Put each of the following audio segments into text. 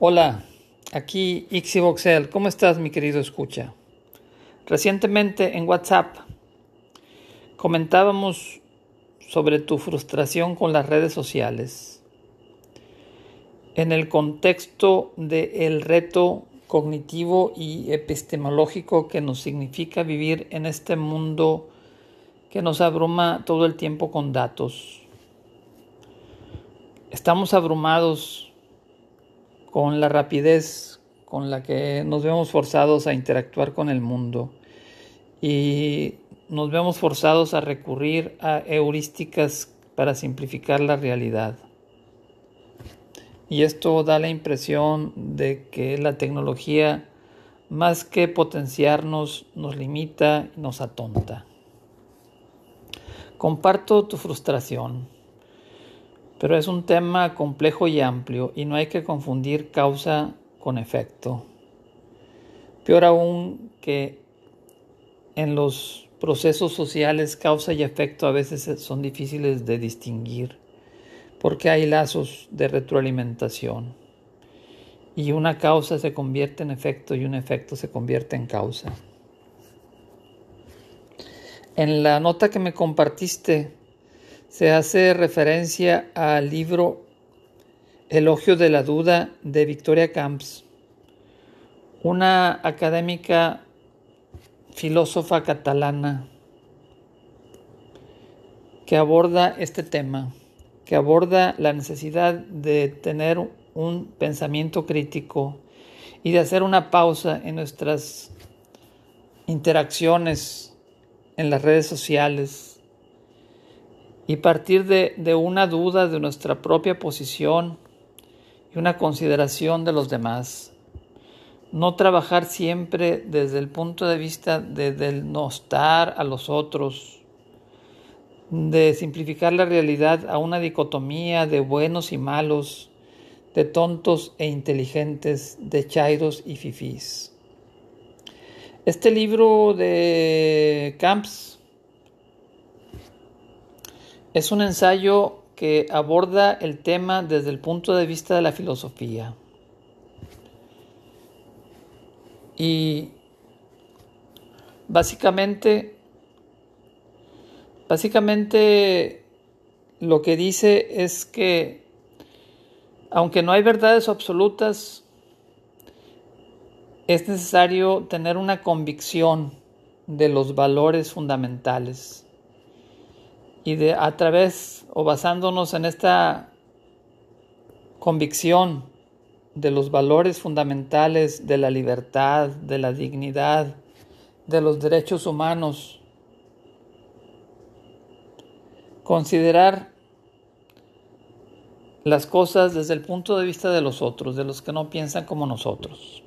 Hola, aquí Ixivoxel. ¿Cómo estás, mi querido escucha? Recientemente en WhatsApp comentábamos sobre tu frustración con las redes sociales en el contexto del reto cognitivo y epistemológico que nos significa vivir en este mundo que nos abruma todo el tiempo con datos. Estamos abrumados con la rapidez con la que nos vemos forzados a interactuar con el mundo y nos vemos forzados a recurrir a heurísticas para simplificar la realidad. Y esto da la impresión de que la tecnología, más que potenciarnos, nos limita y nos atonta. Comparto tu frustración, pero es un tema complejo y amplio y no hay que confundir causa con efecto. Peor aún que en los procesos sociales causa y efecto a veces son difíciles de distinguir porque hay lazos de retroalimentación y una causa se convierte en efecto y un efecto se convierte en causa. En la nota que me compartiste se hace referencia al libro Elogio de la Duda de Victoria Camps, una académica filósofa catalana que aborda este tema, que aborda la necesidad de tener un pensamiento crítico y de hacer una pausa en nuestras interacciones en las redes sociales y partir de, una duda de nuestra propia posición y una consideración de los demás. No trabajar siempre desde el punto de vista de denostar a los otros, de simplificar la realidad a una dicotomía de buenos y malos, de tontos e inteligentes, de chairos y fifís. Este libro de Camps es un ensayo que aborda el tema desde el punto de vista de la filosofía. Y básicamente, básicamente lo que dice es que aunque no hay verdades absolutas, es necesario tener una convicción de los valores fundamentales y de a través o basándonos en esta convicción de los valores fundamentales de la libertad, de la dignidad, de los derechos humanos, considerar las cosas desde el punto de vista de los otros, de los que no piensan como nosotros.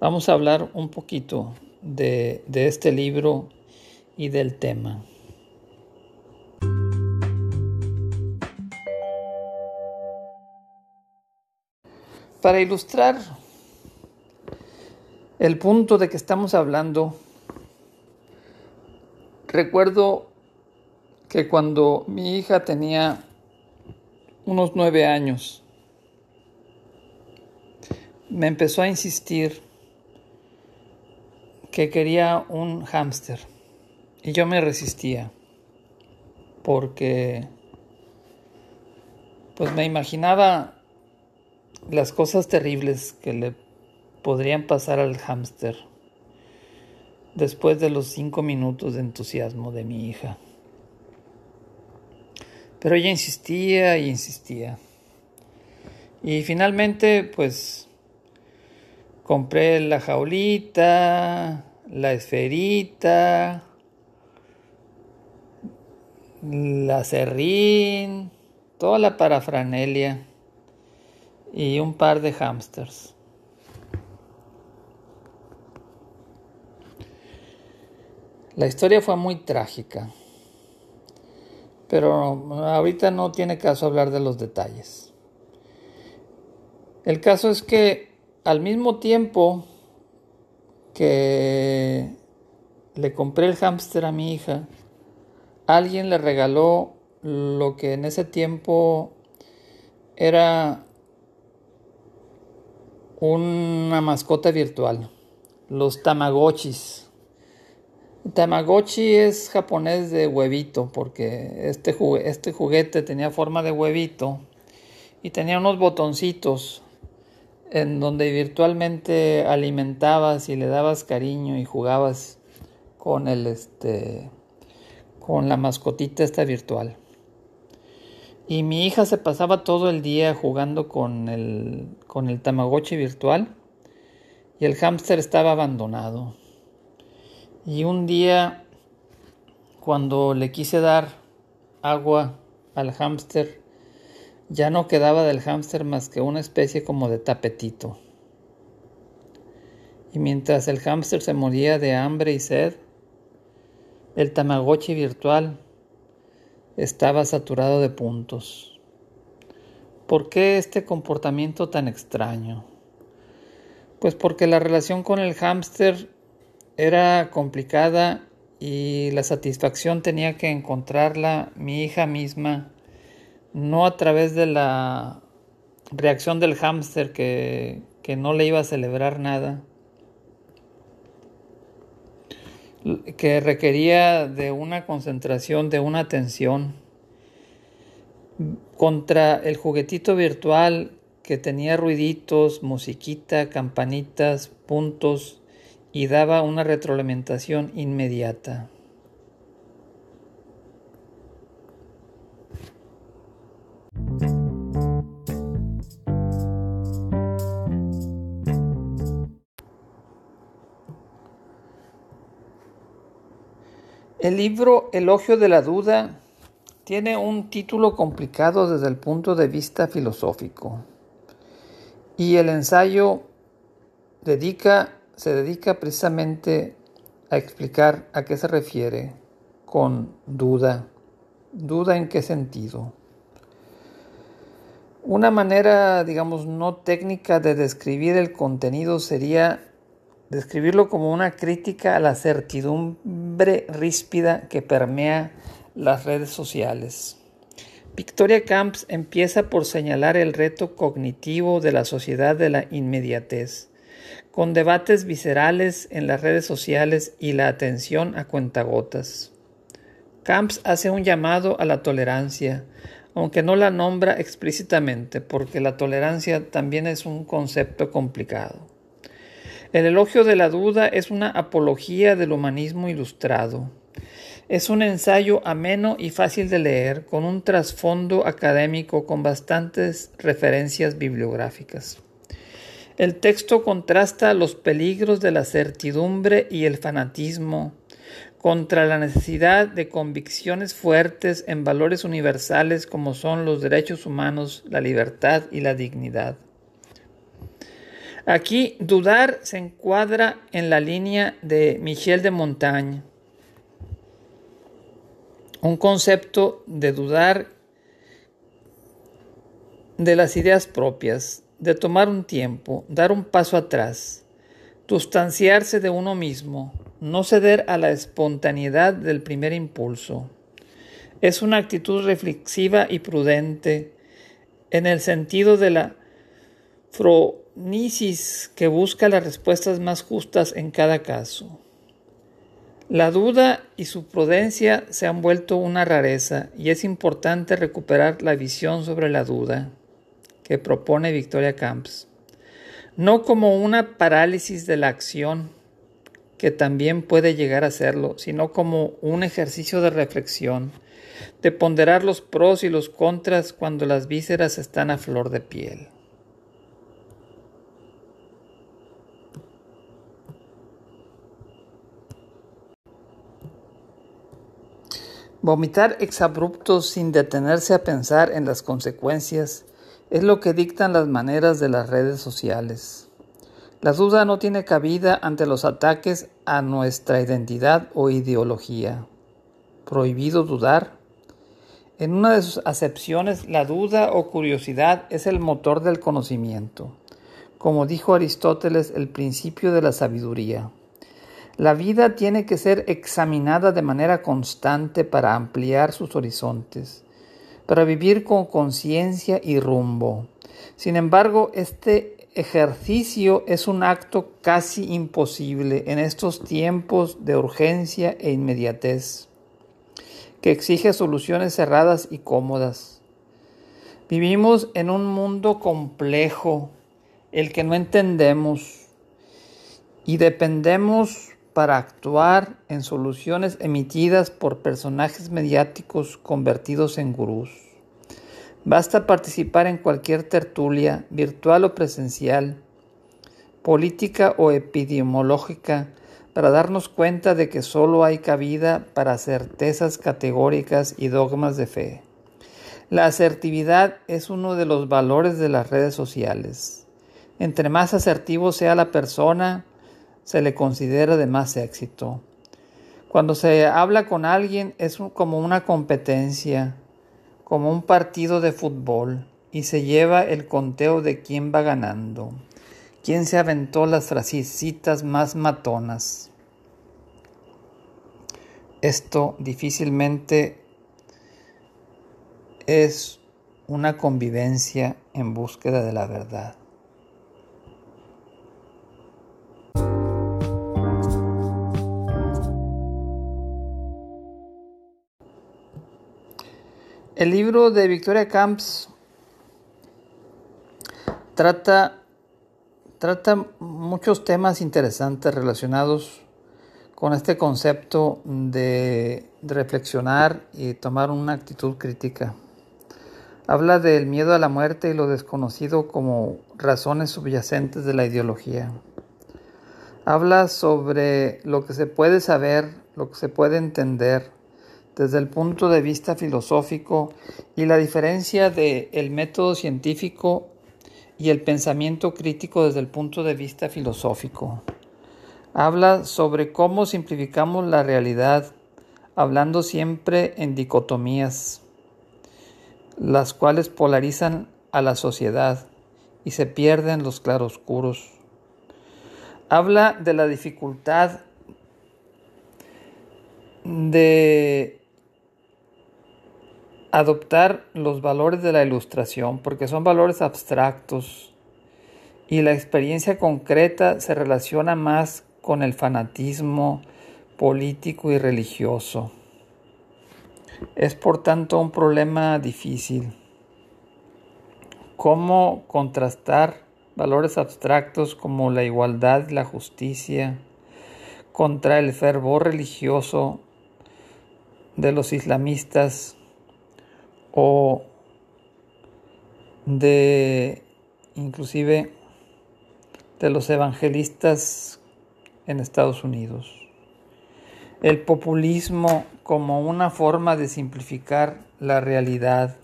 Vamos a hablar un poquito de, de este libro y del tema. Para ilustrar el punto de que estamos hablando, recuerdo que cuando mi hija tenía unos nueve años, me empezó a insistir que quería un hámster y yo me resistía porque pues me imaginaba las cosas terribles que le podrían pasar al hámster después de los cinco minutos de entusiasmo de mi hija. Pero ella insistía y insistía. Y finalmente, pues Compré la jaulita, la esferita, la serrín, toda la parafranelia y un par de hamsters. La historia fue muy trágica, pero ahorita no tiene caso hablar de los detalles. El caso es que al mismo tiempo que le compré el hámster a mi hija, alguien le regaló lo que en ese tiempo era una mascota virtual, los Tamagotchis. Tamagotchi es japonés de huevito, porque este, este juguete tenía forma de huevito y tenía unos botoncitos en donde virtualmente alimentabas y le dabas cariño y jugabas con el este con la mascotita esta virtual. Y mi hija se pasaba todo el día jugando con el, con el Tamagotchi virtual y el hámster estaba abandonado. Y un día, cuando le quise dar agua al hámster, ya no quedaba del hámster más que una especie como de tapetito. Y mientras el hámster se moría de hambre y sed, el Tamagotchi virtual estaba saturado de puntos. ¿Por qué este comportamiento tan extraño? Pues porque la relación con el hámster era complicada y la satisfacción tenía que encontrarla mi hija misma, no a través de la reacción del hámster que, que no le iba a celebrar nada, que requería de una concentración, de una atención, contra el juguetito virtual que tenía ruiditos, musiquita, campanitas, puntos y daba una retroalimentación inmediata. El libro Elogio de la Duda tiene un título complicado desde el punto de vista filosófico y el ensayo se dedica precisamente a explicar a qué se refiere con duda. ¿Duda en qué sentido? Una manera, digamos, no técnica de describir el contenido sería describirlo como una crítica a la certidumbre ríspida que permea las redes sociales. Victoria Camps empieza por señalar el reto cognitivo de la sociedad de la inmediatez, con debates viscerales en las redes sociales y la atención a cuentagotas. Camps hace un llamado a la tolerancia, aunque no la nombra explícitamente, porque la tolerancia también es un concepto complicado. El elogio de la duda es una apología del humanismo ilustrado. Es un ensayo ameno y fácil de leer, con un trasfondo académico con bastantes referencias bibliográficas. El texto contrasta los peligros de la certidumbre y el fanatismo contra la necesidad de convicciones fuertes en valores universales como son los derechos humanos, la libertad y la dignidad. Aquí dudar se encuadra en la línea de Michel de Montaigne, un concepto de dudar de las ideas propias, de tomar un tiempo, dar un paso atrás, sustanciarse de uno mismo, no ceder a la espontaneidad del primer impulso. Es una actitud reflexiva y prudente en el sentido de la fronisis que busca las respuestas más justas en cada caso. La duda y su prudencia se han vuelto una rareza y es importante recuperar la visión sobre la duda que propone Victoria Camps, no como una parálisis de la acción, que también puede llegar a serlo, sino como un ejercicio de reflexión, de ponderar los pros y los contras cuando las vísceras están a flor de piel. Vomitar exabruptos sin detenerse a pensar en las consecuencias es lo que dictan las maneras de las redes sociales. La duda no tiene cabida ante los ataques a nuestra identidad o ideología. Prohibido dudar. En una de sus acepciones, la duda o curiosidad es el motor del conocimiento. Como dijo Aristóteles, el principio de la sabiduría. La vida tiene que ser examinada de manera constante para ampliar sus horizontes para vivir con conciencia y rumbo. Sin embargo, este ejercicio es un acto casi imposible en estos tiempos de urgencia e inmediatez, que exige soluciones cerradas y cómodas. Vivimos en un mundo complejo, el que no entendemos, y dependemos para actuar en soluciones emitidas por personajes mediáticos convertidos en gurús. Basta participar en cualquier tertulia, virtual o presencial, política o epidemiológica, para darnos cuenta de que solo hay cabida para certezas categóricas y dogmas de fe. La asertividad es uno de los valores de las redes sociales. Entre más asertivo sea la persona, se le considera de más éxito. Cuando se habla con alguien es como una competencia, como un partido de fútbol, y se lleva el conteo de quién va ganando, quién se aventó las frasecitas más matonas. Esto difícilmente es una convivencia en búsqueda de la verdad. El libro de Victoria Camps trata, muchos temas interesantes relacionados con este concepto de, reflexionar y tomar una actitud crítica. Habla del miedo a la muerte y lo desconocido como razones subyacentes de la ideología. Habla sobre lo que se puede saber, lo que se puede entender, desde el punto de vista filosófico y la diferencia del el método científico y el pensamiento crítico desde el punto de vista filosófico. Habla sobre cómo simplificamos la realidad, hablando siempre en dicotomías, las cuales polarizan a la sociedad y se pierden los claroscuros. Habla de la dificultad de adoptar los valores de la ilustración, porque son valores abstractos y la experiencia concreta se relaciona más con el fanatismo político y religioso. Es por tanto un problema difícil. ¿Cómo contrastar valores abstractos como la igualdad y la justicia contra el fervor religioso de los islamistas o de inclusive de los evangelistas en Estados Unidos. El populismo como una forma de simplificar la realidad,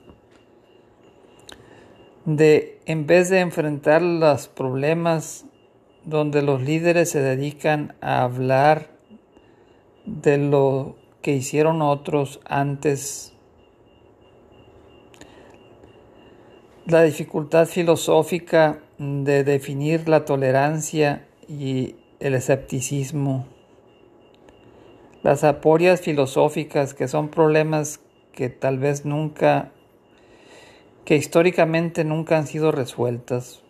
de en vez de enfrentar los problemas donde los líderes se dedican a hablar de lo que hicieron otros antes la dificultad filosófica de definir la tolerancia y el escepticismo, las aporias filosóficas que son problemas que tal vez nunca, que históricamente nunca han sido resueltas,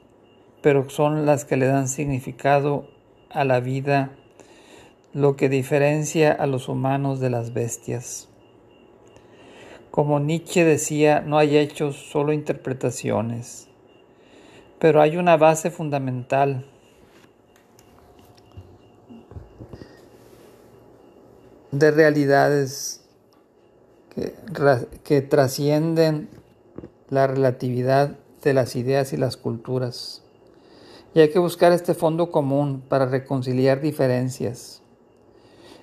pero son las que le dan significado a la vida, lo que diferencia a los humanos de las bestias. Como Nietzsche decía, no hay hechos, solo interpretaciones. Pero hay una base fundamental de realidades que, que, trascienden la relatividad de las ideas y las culturas. Y hay que buscar este fondo común para reconciliar diferencias.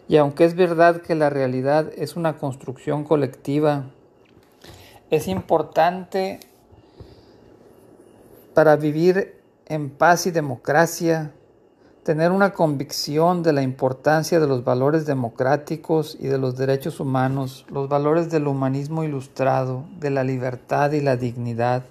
Y aunque es verdad que la realidad es una construcción colectiva, es importante para vivir en paz y democracia, tener una convicción de la importancia de los valores democráticos y de los derechos humanos, los valores del humanismo ilustrado, de la libertad y la dignidad.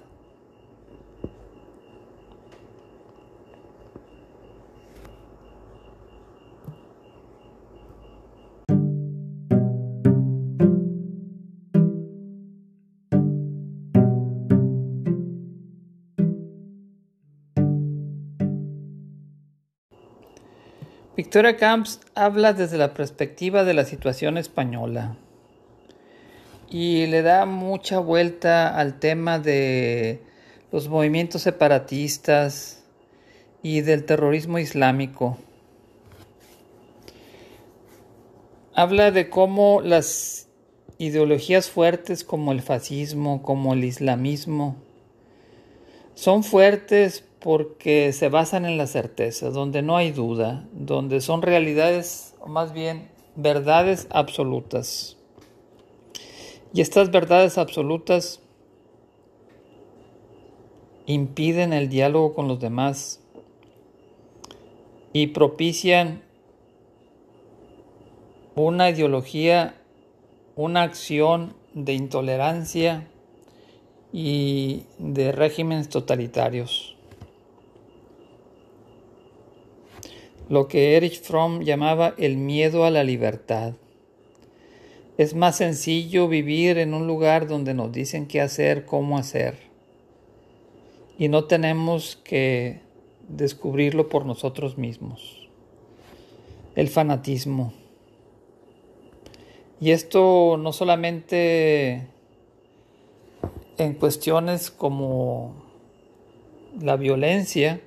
Victoria Camps habla desde la perspectiva de la situación española y le da mucha vuelta al tema de los movimientos separatistas y del terrorismo islámico. Habla de cómo las ideologías fuertes como el fascismo, como el islamismo, son fuertes porque se basan en la certeza, donde no hay duda, donde son realidades, o más bien verdades absolutas. Y estas verdades absolutas impiden el diálogo con los demás y propician una ideología, una acción de intolerancia y de regímenes totalitarios. lo que Erich Fromm llamaba el miedo a la libertad. Es más sencillo vivir en un lugar donde nos dicen qué hacer, cómo hacer, y no tenemos que descubrirlo por nosotros mismos. El fanatismo. Y esto no solamente en cuestiones como la violencia,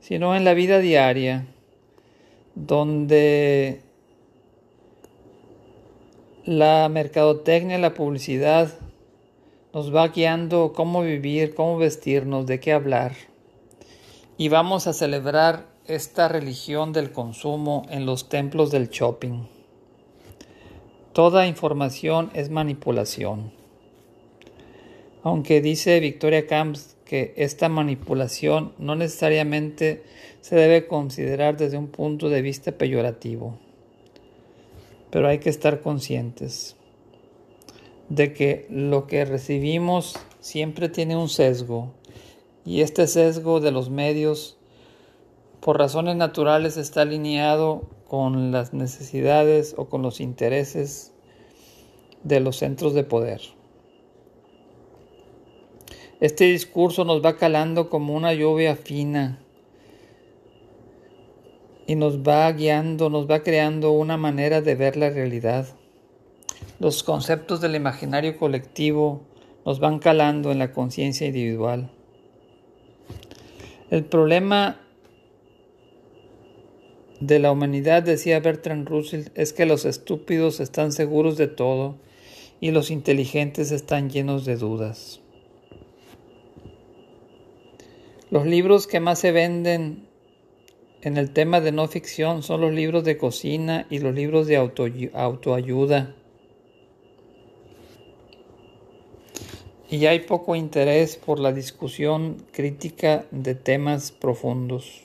sino en la vida diaria donde la mercadotecnia, la publicidad nos va guiando cómo vivir, cómo vestirnos, de qué hablar. Y vamos a celebrar esta religión del consumo en los templos del shopping. Toda información es manipulación. Aunque dice Victoria Camps que esta manipulación no necesariamente se debe considerar desde un punto de vista peyorativo. Pero hay que estar conscientes de que lo que recibimos siempre tiene un sesgo y este sesgo de los medios por razones naturales está alineado con las necesidades o con los intereses de los centros de poder. Este discurso nos va calando como una lluvia fina y nos va guiando, nos va creando una manera de ver la realidad. Los conceptos del imaginario colectivo nos van calando en la conciencia individual. El problema de la humanidad, decía Bertrand Russell, es que los estúpidos están seguros de todo y los inteligentes están llenos de dudas. Los libros que más se venden en el tema de no ficción son los libros de cocina y los libros de autoayuda. Y hay poco interés por la discusión crítica de temas profundos.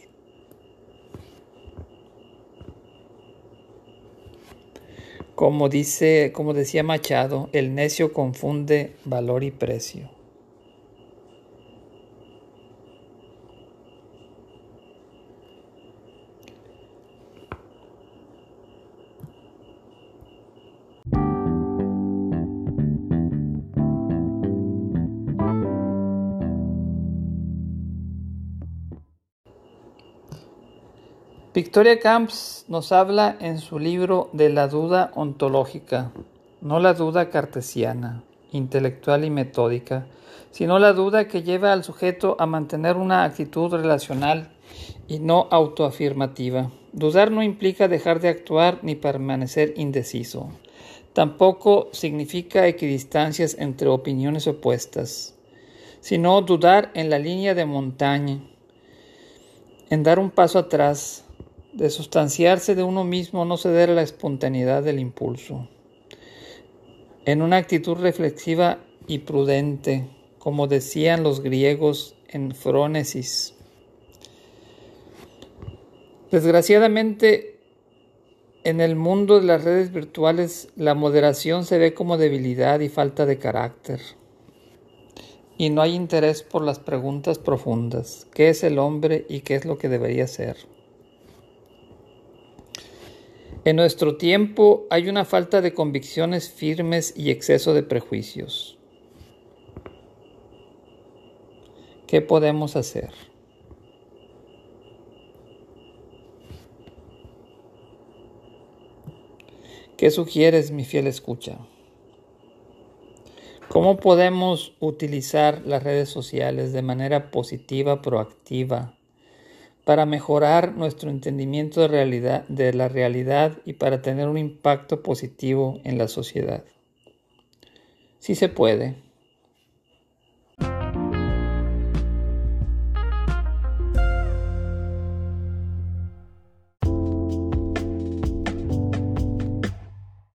Como dice, como decía Machado, el necio confunde valor y precio. Victoria Camps nos habla en su libro de la duda ontológica, no la duda cartesiana, intelectual y metódica, sino la duda que lleva al sujeto a mantener una actitud relacional y no autoafirmativa. Dudar no implica dejar de actuar ni permanecer indeciso. Tampoco significa equidistancias entre opiniones opuestas, sino dudar en la línea de montaña, en dar un paso atrás, de sustanciarse de uno mismo, no ceder a la espontaneidad del impulso. En una actitud reflexiva y prudente, como decían los griegos en Frónesis. Desgraciadamente, en el mundo de las redes virtuales, la moderación se ve como debilidad y falta de carácter. Y no hay interés por las preguntas profundas. ¿Qué es el hombre y qué es lo que debería ser? En nuestro tiempo hay una falta de convicciones firmes y exceso de prejuicios. ¿Qué podemos hacer? ¿Qué sugieres, mi fiel escucha? ¿Cómo podemos utilizar las redes sociales de manera positiva, proactiva, para mejorar nuestro entendimiento de, la realidad y para tener un impacto positivo en la sociedad? Sí se puede.